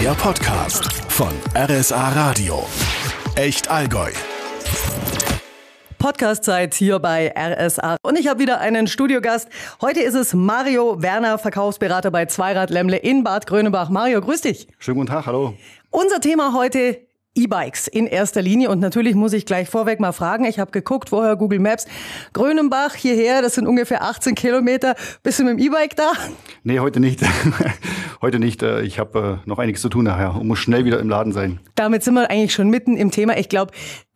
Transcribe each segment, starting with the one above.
Der Podcast von RSA Radio. Echt Allgäu. Podcast-Zeit hier bei RSA. Und ich habe wieder einen Studiogast. Heute ist es Mario Werner, Verkaufsberater bei Zweirad Lemmle in Bad Grönebach. Mario, grüß dich. Schönen guten Tag, hallo. Unser Thema heute E-Bikes in erster Linie. Und natürlich muss ich gleich vorweg mal fragen. Ich habe geguckt, vorher Google Maps. Grönenbach hierher, das sind ungefähr 18 Kilometer. Bist du mit dem E-Bike da? Nee, heute nicht. heute nicht. Äh, ich habe äh, noch einiges zu tun nachher und muss schnell wieder im Laden sein. Damit sind wir eigentlich schon mitten im Thema. Ich glaube,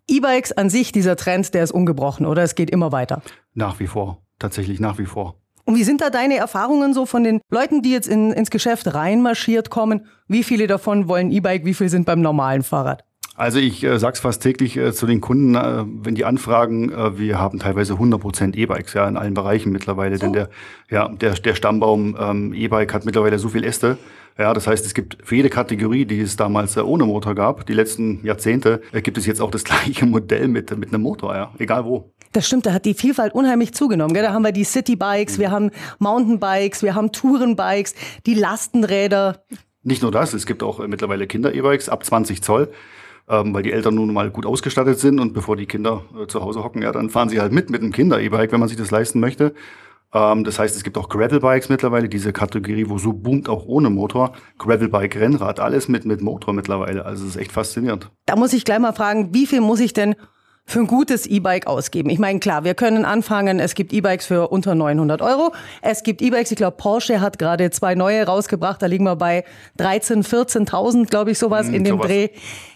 E-Bikes an sich, dieser Trend, der ist ungebrochen, oder? Es geht immer weiter. Nach wie vor. Tatsächlich nach wie vor. Und wie sind da deine Erfahrungen so von den Leuten, die jetzt in, ins Geschäft reinmarschiert kommen? Wie viele davon wollen E-Bike? Wie viele sind beim normalen Fahrrad? Also ich äh, sage es fast täglich äh, zu den Kunden, äh, wenn die anfragen, äh, wir haben teilweise 100% E-Bikes ja in allen Bereichen mittlerweile, so. denn der ja der der Stammbaum ähm, E-Bike hat mittlerweile so viel Äste, ja, das heißt, es gibt für jede Kategorie, die es damals äh, ohne Motor gab, die letzten Jahrzehnte, äh, gibt es jetzt auch das gleiche Modell mit, mit einem Motor, ja, egal wo. Das stimmt, da hat die Vielfalt unheimlich zugenommen. Gell? Da haben wir die Citybikes, mhm. wir haben Mountainbikes, wir haben Tourenbikes, die Lastenräder. Nicht nur das, es gibt auch äh, mittlerweile Kinder-E-Bikes ab 20 Zoll. Ähm, weil die Eltern nun mal gut ausgestattet sind und bevor die Kinder äh, zu Hause hocken, ja, dann fahren sie halt mit mit einem Kinder-E-Bike, wenn man sich das leisten möchte. Ähm, das heißt, es gibt auch Gravelbikes mittlerweile, diese Kategorie, wo so boomt auch ohne Motor. Gravelbike, Rennrad, alles mit, mit Motor mittlerweile. Also es ist echt faszinierend. Da muss ich gleich mal fragen, wie viel muss ich denn für ein gutes E-Bike ausgeben? Ich meine, klar, wir können anfangen, es gibt E-Bikes für unter 900 Euro. Es gibt E-Bikes, ich glaube, Porsche hat gerade zwei neue rausgebracht, da liegen wir bei 13.000, 14.000, glaube ich, sowas hm, in dem sowas. Dreh.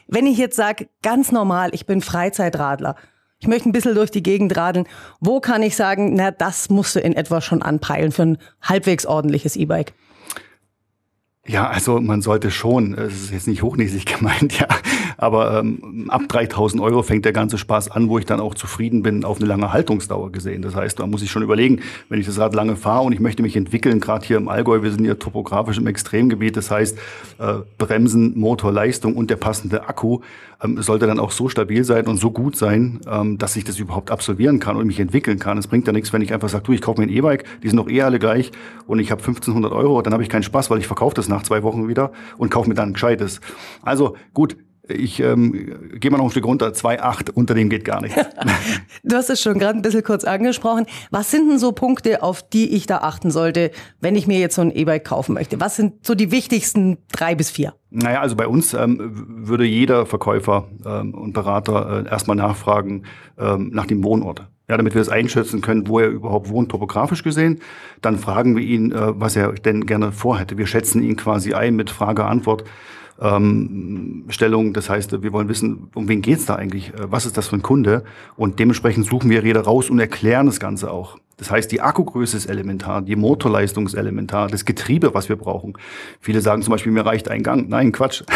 Wenn ich jetzt sage, ganz normal, ich bin Freizeitradler, ich möchte ein bisschen durch die Gegend radeln. Wo kann ich sagen, na, das musst du in etwa schon anpeilen für ein halbwegs ordentliches E-Bike? Ja, also man sollte schon, es ist jetzt nicht hochnäsig gemeint, ja, aber ähm, ab 3000 Euro fängt der ganze Spaß an, wo ich dann auch zufrieden bin, auf eine lange Haltungsdauer gesehen. Das heißt, da muss ich schon überlegen, wenn ich das Rad lange fahre und ich möchte mich entwickeln, gerade hier im Allgäu, wir sind hier topografisch im Extremgebiet, das heißt, äh, Bremsen, Motor, Leistung und der passende Akku ähm, sollte dann auch so stabil sein und so gut sein, ähm, dass ich das überhaupt absolvieren kann und mich entwickeln kann. Es bringt ja nichts, wenn ich einfach sage, du, ich kaufe mir ein E-Bike, die sind doch eh alle gleich und ich habe 1500 Euro, dann habe ich keinen Spaß, weil ich verkaufe das nach zwei Wochen wieder und kaufe mir dann ein gescheites. Also gut, ich ähm, gehe mal noch ein Stück runter, 2,8, unter dem geht gar nichts. du hast es schon gerade ein bisschen kurz angesprochen. Was sind denn so Punkte, auf die ich da achten sollte, wenn ich mir jetzt so ein E-Bike kaufen möchte? Was sind so die wichtigsten drei bis vier? Naja, also bei uns ähm, würde jeder Verkäufer ähm, und Berater äh, erstmal nachfragen ähm, nach dem Wohnort. Ja, damit wir es einschätzen können, wo er überhaupt wohnt, topografisch gesehen. Dann fragen wir ihn, äh, was er denn gerne vorhätte. Wir schätzen ihn quasi ein mit Frage-Antwort ähm, Stellung. Das heißt, wir wollen wissen, um wen geht's da eigentlich? Äh, was ist das für ein Kunde? Und dementsprechend suchen wir Räder raus und erklären das Ganze auch. Das heißt, die Akkugröße ist elementar, die Motorleistung ist elementar, das Getriebe, was wir brauchen. Viele sagen zum Beispiel, mir reicht ein Gang. Nein, Quatsch.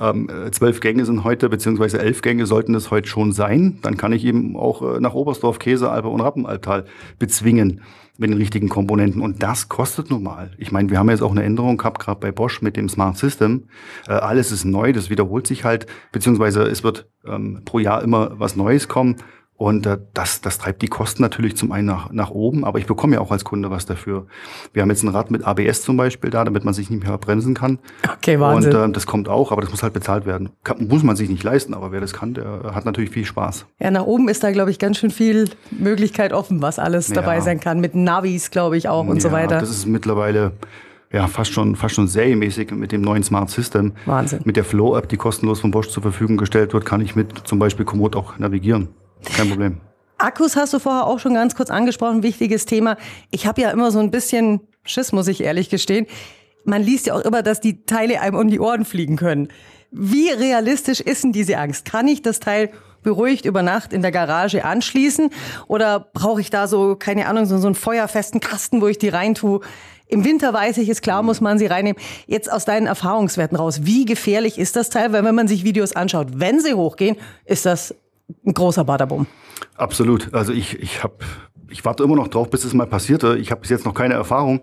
Ähm, äh, zwölf Gänge sind heute, beziehungsweise elf Gänge sollten es heute schon sein. Dann kann ich eben auch äh, nach Oberstdorf, Käsealpe und Rappenalptal bezwingen mit den richtigen Komponenten. Und das kostet nun mal. Ich meine, wir haben jetzt auch eine Änderung gehabt, gerade bei Bosch mit dem Smart System. Äh, alles ist neu, das wiederholt sich halt, beziehungsweise es wird ähm, pro Jahr immer was Neues kommen. Und äh, das, das treibt die Kosten natürlich zum einen nach, nach oben, aber ich bekomme ja auch als Kunde was dafür. Wir haben jetzt ein Rad mit ABS zum Beispiel da, damit man sich nicht mehr bremsen kann. Okay, Wahnsinn. Und äh, das kommt auch, aber das muss halt bezahlt werden. Kann, muss man sich nicht leisten, aber wer das kann, der hat natürlich viel Spaß. Ja, nach oben ist da, glaube ich, ganz schön viel Möglichkeit offen, was alles ja. dabei sein kann. Mit Navis, glaube ich, auch und ja, so weiter. Das ist mittlerweile ja, fast schon, fast schon serienmäßig mit dem neuen Smart System. Wahnsinn. Mit der Flow-App, die kostenlos von Bosch zur Verfügung gestellt wird, kann ich mit zum Beispiel Komoot auch navigieren. Kein Problem. Akkus hast du vorher auch schon ganz kurz angesprochen, wichtiges Thema. Ich habe ja immer so ein bisschen Schiss, muss ich ehrlich gestehen. Man liest ja auch immer, dass die Teile einem um die Ohren fliegen können. Wie realistisch ist denn diese Angst? Kann ich das Teil beruhigt über Nacht in der Garage anschließen? Oder brauche ich da so, keine Ahnung, so, einen feuerfesten Kasten, wo ich die reintue? Im Winter weiß ich, ist klar, muss man sie reinnehmen. Jetzt aus deinen Erfahrungswerten raus, wie gefährlich ist das Teil? Weil wenn man sich Videos anschaut, wenn sie hochgehen, ist das ein großer Badabum. Absolut. Also ich, ich habe, ich warte immer noch drauf, bis es mal passierte. Ich habe bis jetzt noch keine Erfahrung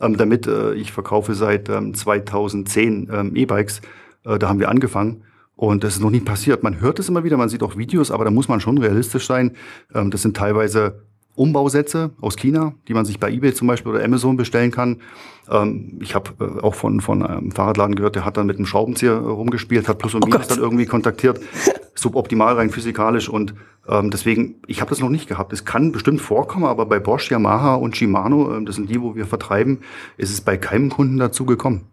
ähm, damit. Äh, ich verkaufe seit ähm, 2010 ähm, E-Bikes. Äh, da haben wir angefangen. Und das ist noch nie passiert. Man hört es immer wieder, man sieht auch Videos, aber da muss man schon realistisch sein. Ähm, das sind teilweise Umbausätze aus China, die man sich bei eBay zum Beispiel oder Amazon bestellen kann. Ähm, ich habe äh, auch von, von einem Fahrradladen gehört, der hat dann mit einem Schraubenzieher rumgespielt, hat Plus und oh Minus dann irgendwie kontaktiert. Suboptimal rein physikalisch und ähm, deswegen, ich habe das noch nicht gehabt. Es kann bestimmt vorkommen, aber bei Bosch, Yamaha und Shimano, äh, das sind die, wo wir vertreiben, ist es bei keinem Kunden dazu gekommen.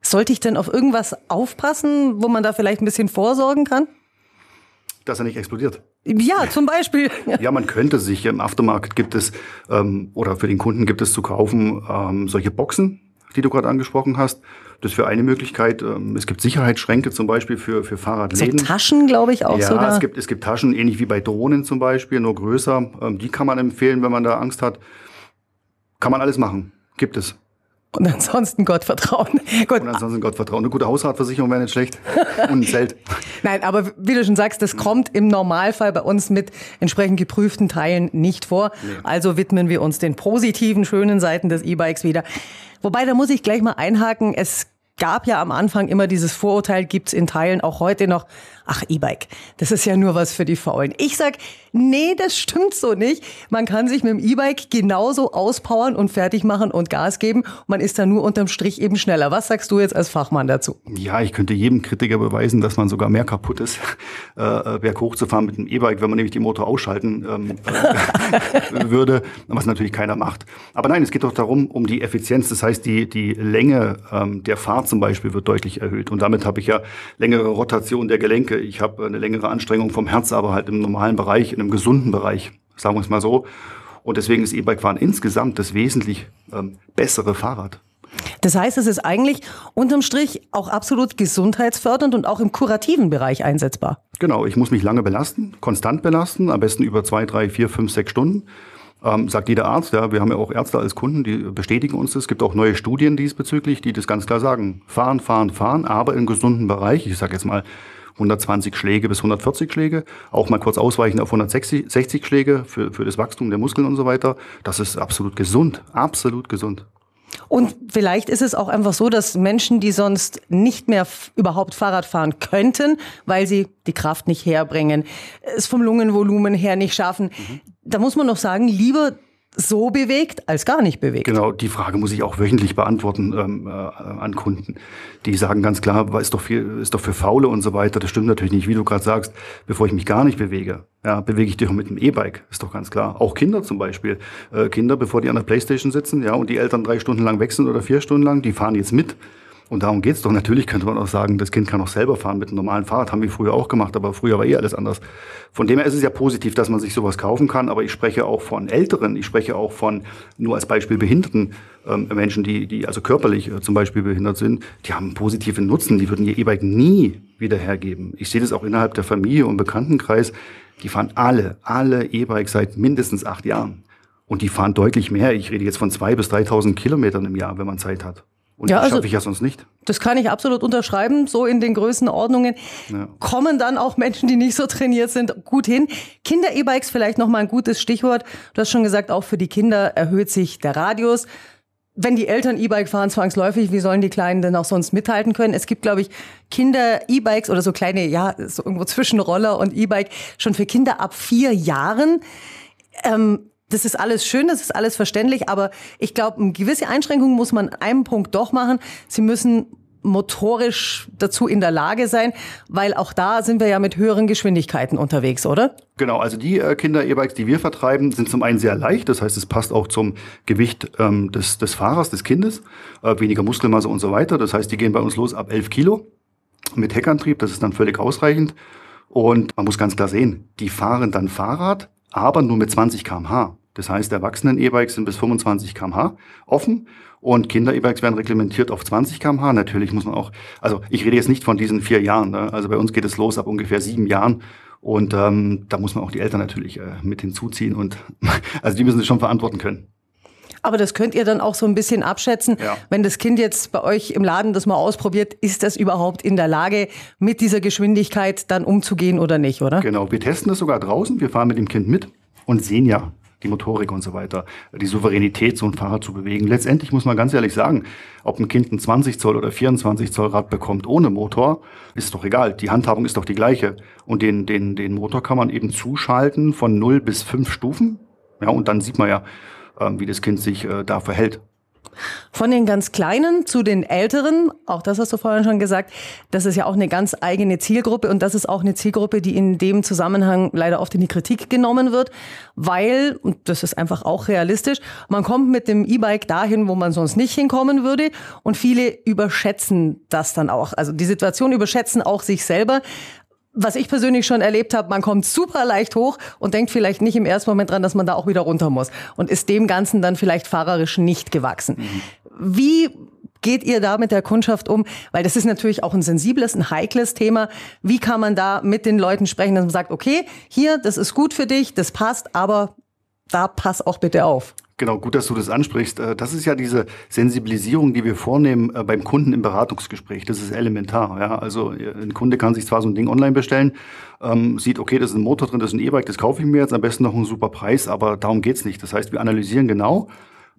Sollte ich denn auf irgendwas aufpassen, wo man da vielleicht ein bisschen vorsorgen kann? Dass er nicht explodiert. Ja, zum Beispiel. ja, man könnte sich im Aftermarket gibt es ähm, oder für den Kunden gibt es zu kaufen ähm, solche Boxen, die du gerade angesprochen hast. Das wäre eine Möglichkeit. Ähm, es gibt Sicherheitsschränke zum Beispiel für, für Fahrradläden. So Taschen, glaube ich, auch ja, sogar. Es gibt, es gibt Taschen, ähnlich wie bei Drohnen zum Beispiel, nur größer. Ähm, die kann man empfehlen, wenn man da Angst hat. Kann man alles machen. Gibt es. Und ansonsten Gott vertrauen. Gut. Und ansonsten Gott vertrauen. Eine gute Hausratversicherung wäre nicht schlecht. Und ein Zelt. Nein, aber wie du schon sagst, das kommt im Normalfall bei uns mit entsprechend geprüften Teilen nicht vor. Nee. Also widmen wir uns den positiven, schönen Seiten des E-Bikes wieder. Wobei, da muss ich gleich mal einhaken. Es gab ja am Anfang immer dieses Vorurteil, gibt's in Teilen auch heute noch, ach E-Bike, das ist ja nur was für die Faulen. Ich sag, nee, das stimmt so nicht. Man kann sich mit dem E-Bike genauso auspowern und fertig machen und Gas geben. Man ist da nur unterm Strich eben schneller. Was sagst du jetzt als Fachmann dazu? Ja, ich könnte jedem Kritiker beweisen, dass man sogar mehr kaputt ist, äh, berghoch zu fahren mit dem E-Bike, wenn man nämlich die Motor ausschalten ähm, äh, würde, was natürlich keiner macht. Aber nein, es geht doch darum, um die Effizienz. Das heißt, die, die Länge ähm, der Fahrt zum Beispiel wird deutlich erhöht. Und damit habe ich ja längere Rotation der Gelenke ich habe eine längere Anstrengung vom Herz, aber halt im normalen Bereich, in einem gesunden Bereich, sagen wir es mal so. Und deswegen ist E-Bike-Fahren insgesamt das wesentlich ähm, bessere Fahrrad. Das heißt, es ist eigentlich unterm Strich auch absolut gesundheitsfördernd und auch im kurativen Bereich einsetzbar. Genau, ich muss mich lange belasten, konstant belasten, am besten über zwei, drei, vier, fünf, sechs Stunden. Ähm, sagt jeder Arzt, ja, wir haben ja auch Ärzte als Kunden, die bestätigen uns das. Es gibt auch neue Studien diesbezüglich, die das ganz klar sagen. Fahren, fahren, fahren, aber im gesunden Bereich. Ich sage jetzt mal 120 Schläge bis 140 Schläge, auch mal kurz ausweichen auf 160 60 Schläge für, für das Wachstum der Muskeln und so weiter. Das ist absolut gesund, absolut gesund. Und vielleicht ist es auch einfach so, dass Menschen, die sonst nicht mehr überhaupt Fahrrad fahren könnten, weil sie die Kraft nicht herbringen, es vom Lungenvolumen her nicht schaffen, mhm. da muss man noch sagen, lieber so bewegt als gar nicht bewegt. Genau, die Frage muss ich auch wöchentlich beantworten ähm, äh, an Kunden. Die sagen ganz klar, ist doch, viel, ist doch für Faule und so weiter. Das stimmt natürlich nicht, wie du gerade sagst, bevor ich mich gar nicht bewege. Ja, bewege ich dich auch mit dem E-Bike, ist doch ganz klar. Auch Kinder zum Beispiel. Äh, Kinder, bevor die an der Playstation sitzen, ja, und die Eltern drei Stunden lang wechseln oder vier Stunden lang, die fahren jetzt mit. Und darum geht's doch. Natürlich könnte man auch sagen, das Kind kann auch selber fahren mit einem normalen Fahrrad. Haben wir früher auch gemacht, aber früher war eh alles anders. Von dem her ist es ja positiv, dass man sich sowas kaufen kann. Aber ich spreche auch von Älteren. Ich spreche auch von, nur als Beispiel, behinderten ähm, Menschen, die, die also körperlich äh, zum Beispiel behindert sind. Die haben einen positiven Nutzen. Die würden ihr E-Bike nie wieder hergeben. Ich sehe das auch innerhalb der Familie und Bekanntenkreis. Die fahren alle, alle E-Bikes seit mindestens acht Jahren. Und die fahren deutlich mehr. Ich rede jetzt von zwei bis 3.000 Kilometern im Jahr, wenn man Zeit hat. Und ja, das also, schaffe ich ja sonst nicht. Das kann ich absolut unterschreiben. So in den Größenordnungen ja. kommen dann auch Menschen, die nicht so trainiert sind, gut hin. Kinder-E-Bikes vielleicht noch mal ein gutes Stichwort. Du hast schon gesagt, auch für die Kinder erhöht sich der Radius. Wenn die Eltern E-Bike fahren zwangsläufig, wie sollen die Kleinen denn auch sonst mithalten können? Es gibt, glaube ich, Kinder-E-Bikes oder so kleine, ja, so irgendwo zwischen Roller und E-Bike schon für Kinder ab vier Jahren. Ähm, das ist alles schön, das ist alles verständlich, aber ich glaube, eine gewisse Einschränkung muss man an einem Punkt doch machen. Sie müssen motorisch dazu in der Lage sein, weil auch da sind wir ja mit höheren Geschwindigkeiten unterwegs, oder? Genau, also die äh, Kinder-E-Bikes, die wir vertreiben, sind zum einen sehr leicht, das heißt, es passt auch zum Gewicht ähm, des, des Fahrers, des Kindes, äh, weniger Muskelmasse und so weiter. Das heißt, die gehen bei uns los ab 11 Kilo mit Heckantrieb, das ist dann völlig ausreichend. Und man muss ganz klar sehen, die fahren dann Fahrrad, aber nur mit 20 kmh. Das heißt, Erwachsenen-E-Bikes sind bis 25 kmh offen und Kinder-E-Bikes werden reglementiert auf 20 kmh. Natürlich muss man auch, also ich rede jetzt nicht von diesen vier Jahren. Ne? Also bei uns geht es los ab ungefähr sieben Jahren. Und ähm, da muss man auch die Eltern natürlich äh, mit hinzuziehen und also die müssen es schon verantworten können. Aber das könnt ihr dann auch so ein bisschen abschätzen. Ja. Wenn das Kind jetzt bei euch im Laden das mal ausprobiert, ist das überhaupt in der Lage, mit dieser Geschwindigkeit dann umzugehen oder nicht, oder? Genau, wir testen das sogar draußen. Wir fahren mit dem Kind mit und sehen ja die Motorik und so weiter, die Souveränität, so ein Fahrrad zu bewegen. Letztendlich muss man ganz ehrlich sagen, ob ein Kind ein 20 Zoll oder 24 Zoll Rad bekommt ohne Motor, ist doch egal. Die Handhabung ist doch die gleiche. Und den, den, den Motor kann man eben zuschalten von 0 bis 5 Stufen Ja, und dann sieht man ja, wie das Kind sich äh, da verhält. Von den ganz Kleinen zu den Älteren, auch das hast du vorhin schon gesagt, das ist ja auch eine ganz eigene Zielgruppe und das ist auch eine Zielgruppe, die in dem Zusammenhang leider oft in die Kritik genommen wird, weil, und das ist einfach auch realistisch, man kommt mit dem E-Bike dahin, wo man sonst nicht hinkommen würde und viele überschätzen das dann auch. Also die Situation überschätzen auch sich selber, was ich persönlich schon erlebt habe, man kommt super leicht hoch und denkt vielleicht nicht im ersten Moment dran, dass man da auch wieder runter muss und ist dem Ganzen dann vielleicht fahrerisch nicht gewachsen. Mhm. Wie geht ihr da mit der Kundschaft um? Weil das ist natürlich auch ein sensibles, ein heikles Thema. Wie kann man da mit den Leuten sprechen, dass man sagt, okay, hier, das ist gut für dich, das passt, aber da pass auch bitte auf. Genau, gut, dass du das ansprichst. Äh, das ist ja diese Sensibilisierung, die wir vornehmen äh, beim Kunden im Beratungsgespräch. Das ist elementar. Ja? Also äh, ein Kunde kann sich zwar so ein Ding online bestellen, ähm, sieht, okay, das ist ein Motor drin, das ist ein E-Bike, das kaufe ich mir jetzt am besten noch einen super Preis, aber darum geht's nicht. Das heißt, wir analysieren genau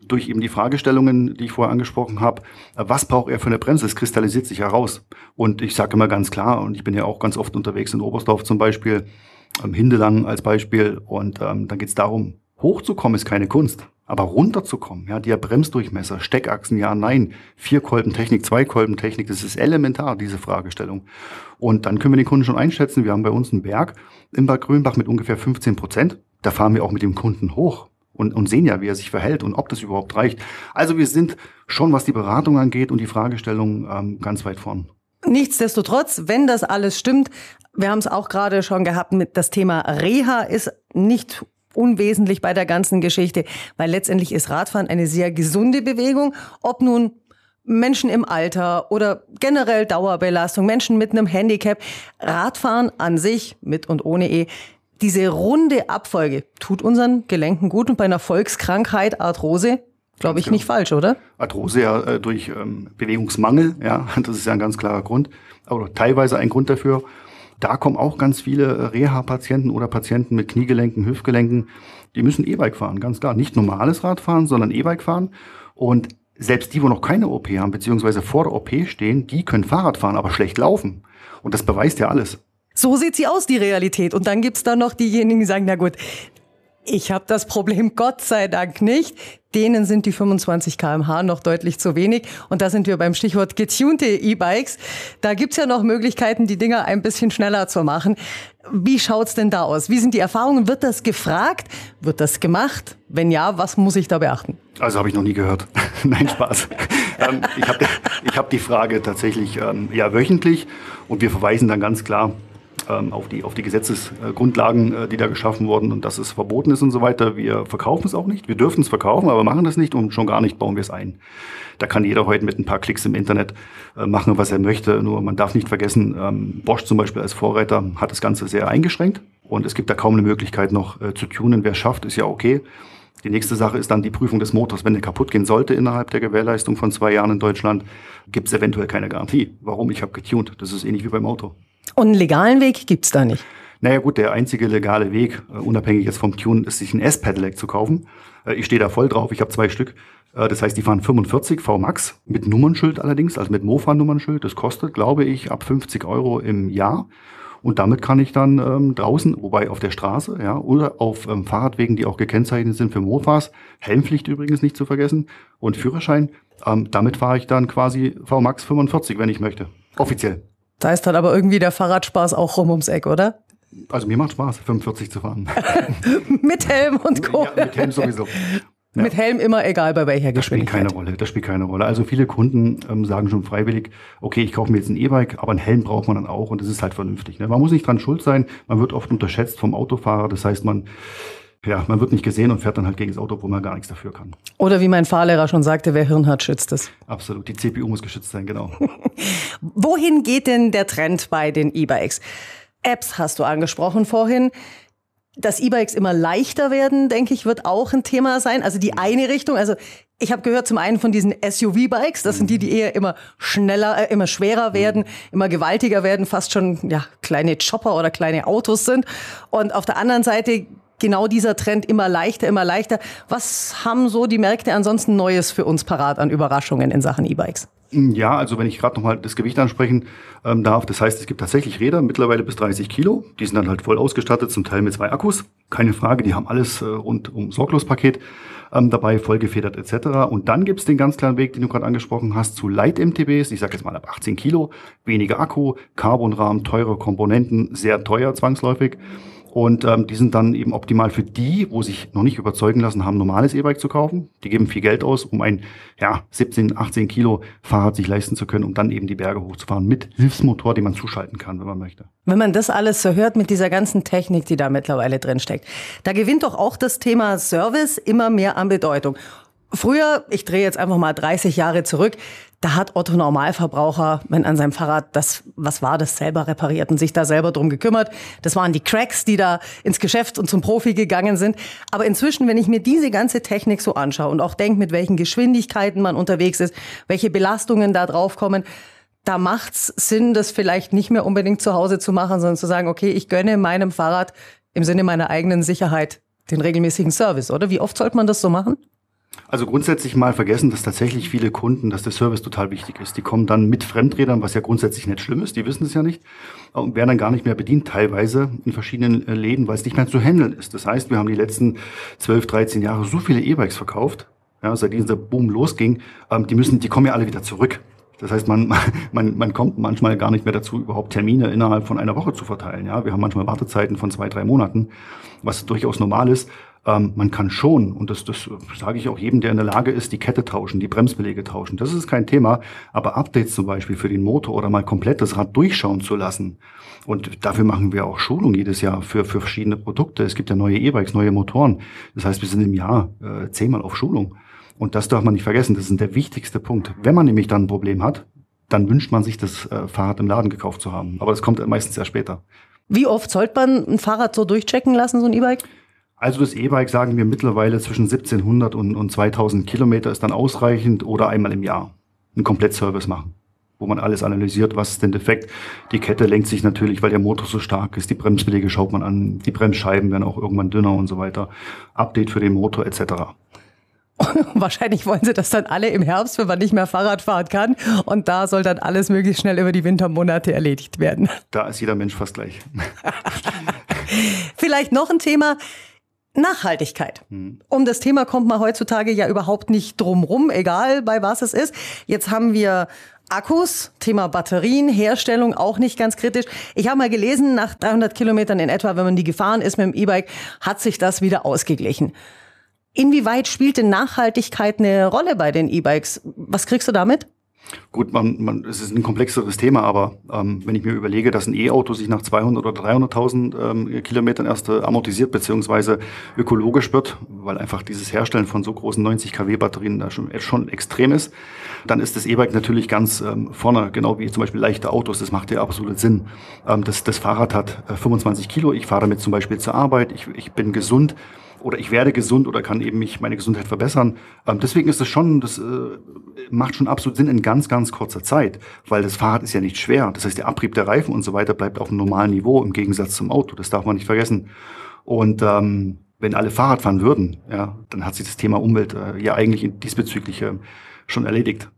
durch eben die Fragestellungen, die ich vorher angesprochen habe, was braucht er für eine Bremse? Es kristallisiert sich heraus. Und ich sage immer ganz klar, und ich bin ja auch ganz oft unterwegs in Oberstdorf zum Beispiel, ähm, Hindelang als Beispiel, und ähm, dann geht's darum, hochzukommen ist keine Kunst. Aber runterzukommen, ja, der Bremsdurchmesser, Steckachsen, ja, nein, Vierkolbentechnik, Zweikolbentechnik, das ist elementar, diese Fragestellung. Und dann können wir den Kunden schon einschätzen. Wir haben bei uns einen Berg in Bad Grünbach mit ungefähr 15 Prozent. Da fahren wir auch mit dem Kunden hoch und, und sehen ja, wie er sich verhält und ob das überhaupt reicht. Also wir sind schon, was die Beratung angeht und die Fragestellung, ähm, ganz weit vorn. Nichtsdestotrotz, wenn das alles stimmt, wir haben es auch gerade schon gehabt mit das Thema Reha ist nicht unwesentlich bei der ganzen Geschichte, weil letztendlich ist Radfahren eine sehr gesunde Bewegung, ob nun Menschen im Alter oder generell Dauerbelastung, Menschen mit einem Handicap. Radfahren an sich, mit und ohne E, diese runde Abfolge tut unseren Gelenken gut und bei einer Volkskrankheit, Arthrose, glaube ich, genau. nicht falsch, oder? Arthrose ja äh, durch ähm, Bewegungsmangel, ja, das ist ja ein ganz klarer Grund, aber teilweise ein Grund dafür. Da kommen auch ganz viele äh, Reha-Patienten oder Patienten mit Kniegelenken, Hüftgelenken, die müssen E-Bike fahren, ganz klar. Nicht normales Radfahren, sondern E-Bike fahren. Und selbst die, wo noch keine OP haben, beziehungsweise vor der OP stehen, die können Fahrrad fahren, aber schlecht laufen. Und das beweist ja alles. So sieht sie aus, die Realität. Und dann gibt's da noch diejenigen, die sagen, na gut, ich habe das Problem Gott sei Dank nicht. Denen sind die 25 kmh noch deutlich zu wenig. Und da sind wir beim Stichwort getunte E-Bikes. Da gibt's ja noch Möglichkeiten, die Dinger ein bisschen schneller zu machen. Wie schaut's denn da aus? Wie sind die Erfahrungen? Wird das gefragt? Wird das gemacht? Wenn ja, was muss ich da beachten? Also habe ich noch nie gehört. Nein, Spaß. ähm, ich habe hab die Frage tatsächlich ähm, ja wöchentlich und wir verweisen dann ganz klar auf, die, auf die Gesetzesgrundlagen, äh, die da geschaffen wurden und dass es verboten ist und so weiter. Wir verkaufen es auch nicht. Wir dürfen es verkaufen, aber machen das nicht und schon gar nicht bauen wir es ein. Da kann jeder heute mit ein paar Klicks im Internet äh, machen, was er möchte. Nur man darf nicht vergessen, ähm, Bosch zum Beispiel als Vorreiter hat das Ganze sehr eingeschränkt und es gibt da kaum eine Möglichkeit noch äh, zu tunen. Wer schafft, ist ja okay. Die nächste Sache ist dann die Prüfung des Motors. Wenn der kaputt gehen sollte innerhalb der Gewährleistung von zwei Jahren in Deutschland, gibt es eventuell keine Garantie. Warum? Ich habe getuned. Das ist ähnlich wie beim Auto. Und einen legalen Weg gibt's da nicht? Naja gut, der einzige legale Weg, uh, unabhängig jetzt vom Tune, ist sich ein S-Pedelec zu kaufen. Uh, ich stehe da voll drauf, ich habe zwei Stück. Uh, das heißt, die fahren 45 VMAX mit Nummernschild allerdings, also mit Mofa-Nummernschild. Das kostet, glaube ich, ab 50 Euro im Jahr. Und damit kann ich dann ähm, draußen, wobei auf der Straße, ja, oder auf ähm, Fahrradwegen, die auch gekennzeichnet sind für Mofas, Helmpflicht übrigens nicht zu vergessen und Führerschein, ähm, damit fahre ich dann quasi VMAX 45, wenn ich möchte. Offiziell. Da ist dann aber irgendwie der Fahrradspaß auch rum ums Eck, oder? Also mir macht Spaß, 45 zu fahren. mit Helm und Co. Ja, mit Helm sowieso. Ja. Mit Helm immer egal bei welcher Geschwindigkeit. Das spielt keine Rolle. Das spielt keine Rolle. Also viele Kunden ähm, sagen schon freiwillig, okay, ich kaufe mir jetzt ein E-Bike, aber einen Helm braucht man dann auch und das ist halt vernünftig. Ne? Man muss nicht dran schuld sein. Man wird oft unterschätzt vom Autofahrer. Das heißt, man ja, man wird nicht gesehen und fährt dann halt gegen das Auto, wo man gar nichts dafür kann. Oder wie mein Fahrlehrer schon sagte, wer Hirn hat, schützt es. Absolut. Die CPU muss geschützt sein, genau. Wohin geht denn der Trend bei den E-Bikes? Apps hast du angesprochen vorhin. Dass E-Bikes immer leichter werden, denke ich, wird auch ein Thema sein. Also die eine Richtung, also ich habe gehört zum einen von diesen SUV-Bikes, das sind die, die eher immer schneller, äh, immer schwerer werden, immer gewaltiger werden, fast schon ja kleine Chopper oder kleine Autos sind. Und auf der anderen Seite genau dieser Trend immer leichter, immer leichter. Was haben so die Märkte ansonsten Neues für uns parat an Überraschungen in Sachen E-Bikes? Ja, also wenn ich gerade nochmal das Gewicht ansprechen ähm, darf, das heißt, es gibt tatsächlich Räder, mittlerweile bis 30 Kilo. Die sind dann halt voll ausgestattet, zum Teil mit zwei Akkus. Keine Frage, die haben alles äh, rund um Sorglospaket ähm, dabei, vollgefedert etc. Und dann gibt's den ganz kleinen Weg, den du gerade angesprochen hast, zu Light-MTBs. Ich sage jetzt mal ab 18 Kilo, weniger Akku, Carbonrahmen, teure Komponenten, sehr teuer zwangsläufig. Und ähm, die sind dann eben optimal für die, wo sich noch nicht überzeugen lassen haben, normales E-Bike zu kaufen. Die geben viel Geld aus, um ein ja, 17, 18 Kilo Fahrrad sich leisten zu können, um dann eben die Berge hochzufahren mit Hilfsmotor, den man zuschalten kann, wenn man möchte. Wenn man das alles so hört mit dieser ganzen Technik, die da mittlerweile drin steckt, da gewinnt doch auch das Thema Service immer mehr an Bedeutung. Früher, ich drehe jetzt einfach mal 30 Jahre zurück, da hat Otto Normalverbraucher, wenn an seinem Fahrrad das, was war das, selber repariert und sich da selber drum gekümmert. Das waren die Cracks, die da ins Geschäft und zum Profi gegangen sind. Aber inzwischen, wenn ich mir diese ganze Technik so anschaue und auch denke, mit welchen Geschwindigkeiten man unterwegs ist, welche Belastungen da drauf kommen, da macht's Sinn, das vielleicht nicht mehr unbedingt zu Hause zu machen, sondern zu sagen, okay, ich gönne meinem Fahrrad im Sinne meiner eigenen Sicherheit den regelmäßigen Service, oder? Wie oft sollte man das so machen? Also grundsätzlich mal vergessen, dass tatsächlich viele Kunden, dass der Service total wichtig ist. Die kommen dann mit Fremdrädern, was ja grundsätzlich nicht schlimm ist, die wissen es ja nicht, und werden dann gar nicht mehr bedient, teilweise in verschiedenen äh, Läden, weil es nicht mehr zu handeln ist. Das heißt, wir haben die letzten 12, 13 Jahre so viele E-Bikes verkauft, ja, seit dieser Boom losging, ähm, die müssen, die kommen ja alle wieder zurück. Das heißt, man, man, man kommt manchmal gar nicht mehr dazu, überhaupt Termine innerhalb von einer Woche zu verteilen. Ja, wir haben manchmal Wartezeiten von zwei, drei Monaten, was durchaus normal ist. Ähm, man kann schon, und das, das sage ich auch jedem, der in der Lage ist, die Kette tauschen, die Bremsbeläge tauschen. Das ist kein Thema. Aber Updates zum Beispiel für den Motor oder mal komplett das Rad durchschauen zu lassen. Und dafür machen wir auch Schulung jedes Jahr für, für verschiedene Produkte. Es gibt ja neue E-Bikes, neue Motoren. Das heißt, wir sind im Jahr äh, zehnmal auf Schulung. Und das darf man nicht vergessen. Das ist der wichtigste Punkt. Wenn man nämlich dann ein Problem hat, dann wünscht man sich, das äh, Fahrrad im Laden gekauft zu haben. Aber das kommt meistens erst später. Wie oft sollte man ein Fahrrad so durchchecken lassen, so ein E-Bike? Also das E-Bike sagen wir mittlerweile zwischen 1700 und, und 2000 Kilometer ist dann ausreichend oder einmal im Jahr einen Komplettservice machen, wo man alles analysiert, was ist denn defekt. Die Kette lenkt sich natürlich, weil der Motor so stark ist. Die Bremsbeläge schaut man an, die Bremsscheiben werden auch irgendwann dünner und so weiter. Update für den Motor etc. Wahrscheinlich wollen sie das dann alle im Herbst, wenn man nicht mehr Fahrrad fahren kann. Und da soll dann alles möglichst schnell über die Wintermonate erledigt werden. Da ist jeder Mensch fast gleich. Vielleicht noch ein Thema. Nachhaltigkeit. Um das Thema kommt man heutzutage ja überhaupt nicht drum egal bei was es ist. Jetzt haben wir Akkus, Thema Batterien, Herstellung auch nicht ganz kritisch. Ich habe mal gelesen, nach 300 Kilometern in etwa, wenn man die gefahren ist mit dem E-Bike, hat sich das wieder ausgeglichen. Inwieweit spielt denn Nachhaltigkeit eine Rolle bei den E-Bikes? Was kriegst du damit? Gut, man, man, es ist ein komplexeres Thema, aber ähm, wenn ich mir überlege, dass ein E-Auto sich nach 200 oder 300.000 ähm, Kilometern erst äh, amortisiert beziehungsweise ökologisch wird, weil einfach dieses Herstellen von so großen 90 kW Batterien da schon, schon extrem ist, dann ist das E-Bike natürlich ganz ähm, vorne, genau wie zum Beispiel leichte Autos. Das macht ja absolut Sinn. Ähm, das, das Fahrrad hat äh, 25 Kilo. Ich fahre damit zum Beispiel zur Arbeit. Ich, ich bin gesund oder ich werde gesund oder kann eben mich meine Gesundheit verbessern. Ähm, deswegen ist das schon, das äh, macht schon absolut Sinn in ganz, ganz kurzer Zeit, weil das Fahrrad ist ja nicht schwer. Das heißt, der Abrieb der Reifen und so weiter bleibt auf einem normalen Niveau im Gegensatz zum Auto. Das darf man nicht vergessen. Und ähm, wenn alle Fahrrad fahren würden, ja, dann hat sich das Thema Umwelt äh, ja eigentlich diesbezüglich äh, schon erledigt.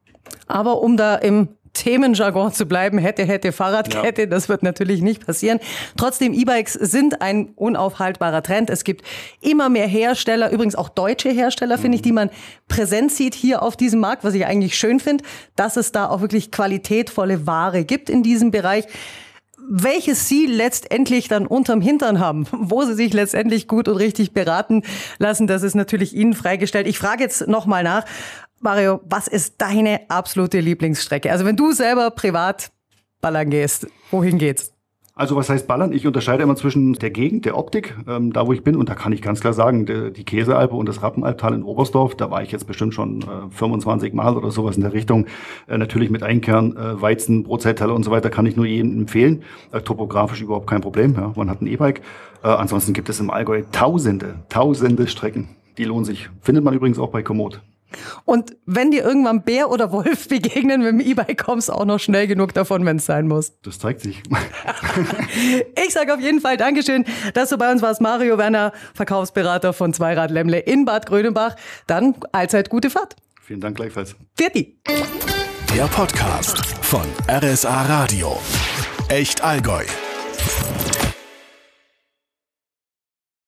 Aber um da im Themenjargon zu bleiben, hätte, hätte, Fahrradkette, ja. das wird natürlich nicht passieren. Trotzdem, E-Bikes sind ein unaufhaltbarer Trend. Es gibt immer mehr Hersteller, übrigens auch deutsche Hersteller, mhm. finde ich, die man präsent sieht hier auf diesem Markt, was ich eigentlich schön finde, dass es da auch wirklich qualitätvolle Ware gibt in diesem Bereich welches Sie letztendlich dann unterm Hintern haben, wo Sie sich letztendlich gut und richtig beraten lassen, das ist natürlich Ihnen freigestellt. Ich frage jetzt nochmal nach, Mario, was ist deine absolute Lieblingsstrecke? Also wenn du selber privat ballern gehst, wohin geht's? Also was heißt ballern? Ich unterscheide immer zwischen der Gegend, der Optik, ähm, da wo ich bin, und da kann ich ganz klar sagen, der, die Käsealpe und das Rappenalptal in Oberstdorf, da war ich jetzt bestimmt schon äh, 25 Mal oder sowas in der Richtung. Äh, natürlich mit Einkern, äh, Weizen, Brotzeitteile und so weiter kann ich nur jedem empfehlen. Äh, topografisch überhaupt kein Problem, ja, man hat ein E-Bike. Äh, ansonsten gibt es im Allgäu tausende, tausende Strecken, die lohnen sich. Findet man übrigens auch bei Komoot. Und wenn dir irgendwann Bär oder Wolf begegnen mit dem E-Bike, kommst du auch noch schnell genug davon, wenn es sein muss. Das zeigt sich. ich sage auf jeden Fall Dankeschön, dass du bei uns warst, Mario Werner, Verkaufsberater von Zweirad Lemle in Bad Gröneμπach. Dann allzeit gute Fahrt. Vielen Dank gleichfalls. Fertig. Der Podcast von RSA Radio. Echt Allgäu.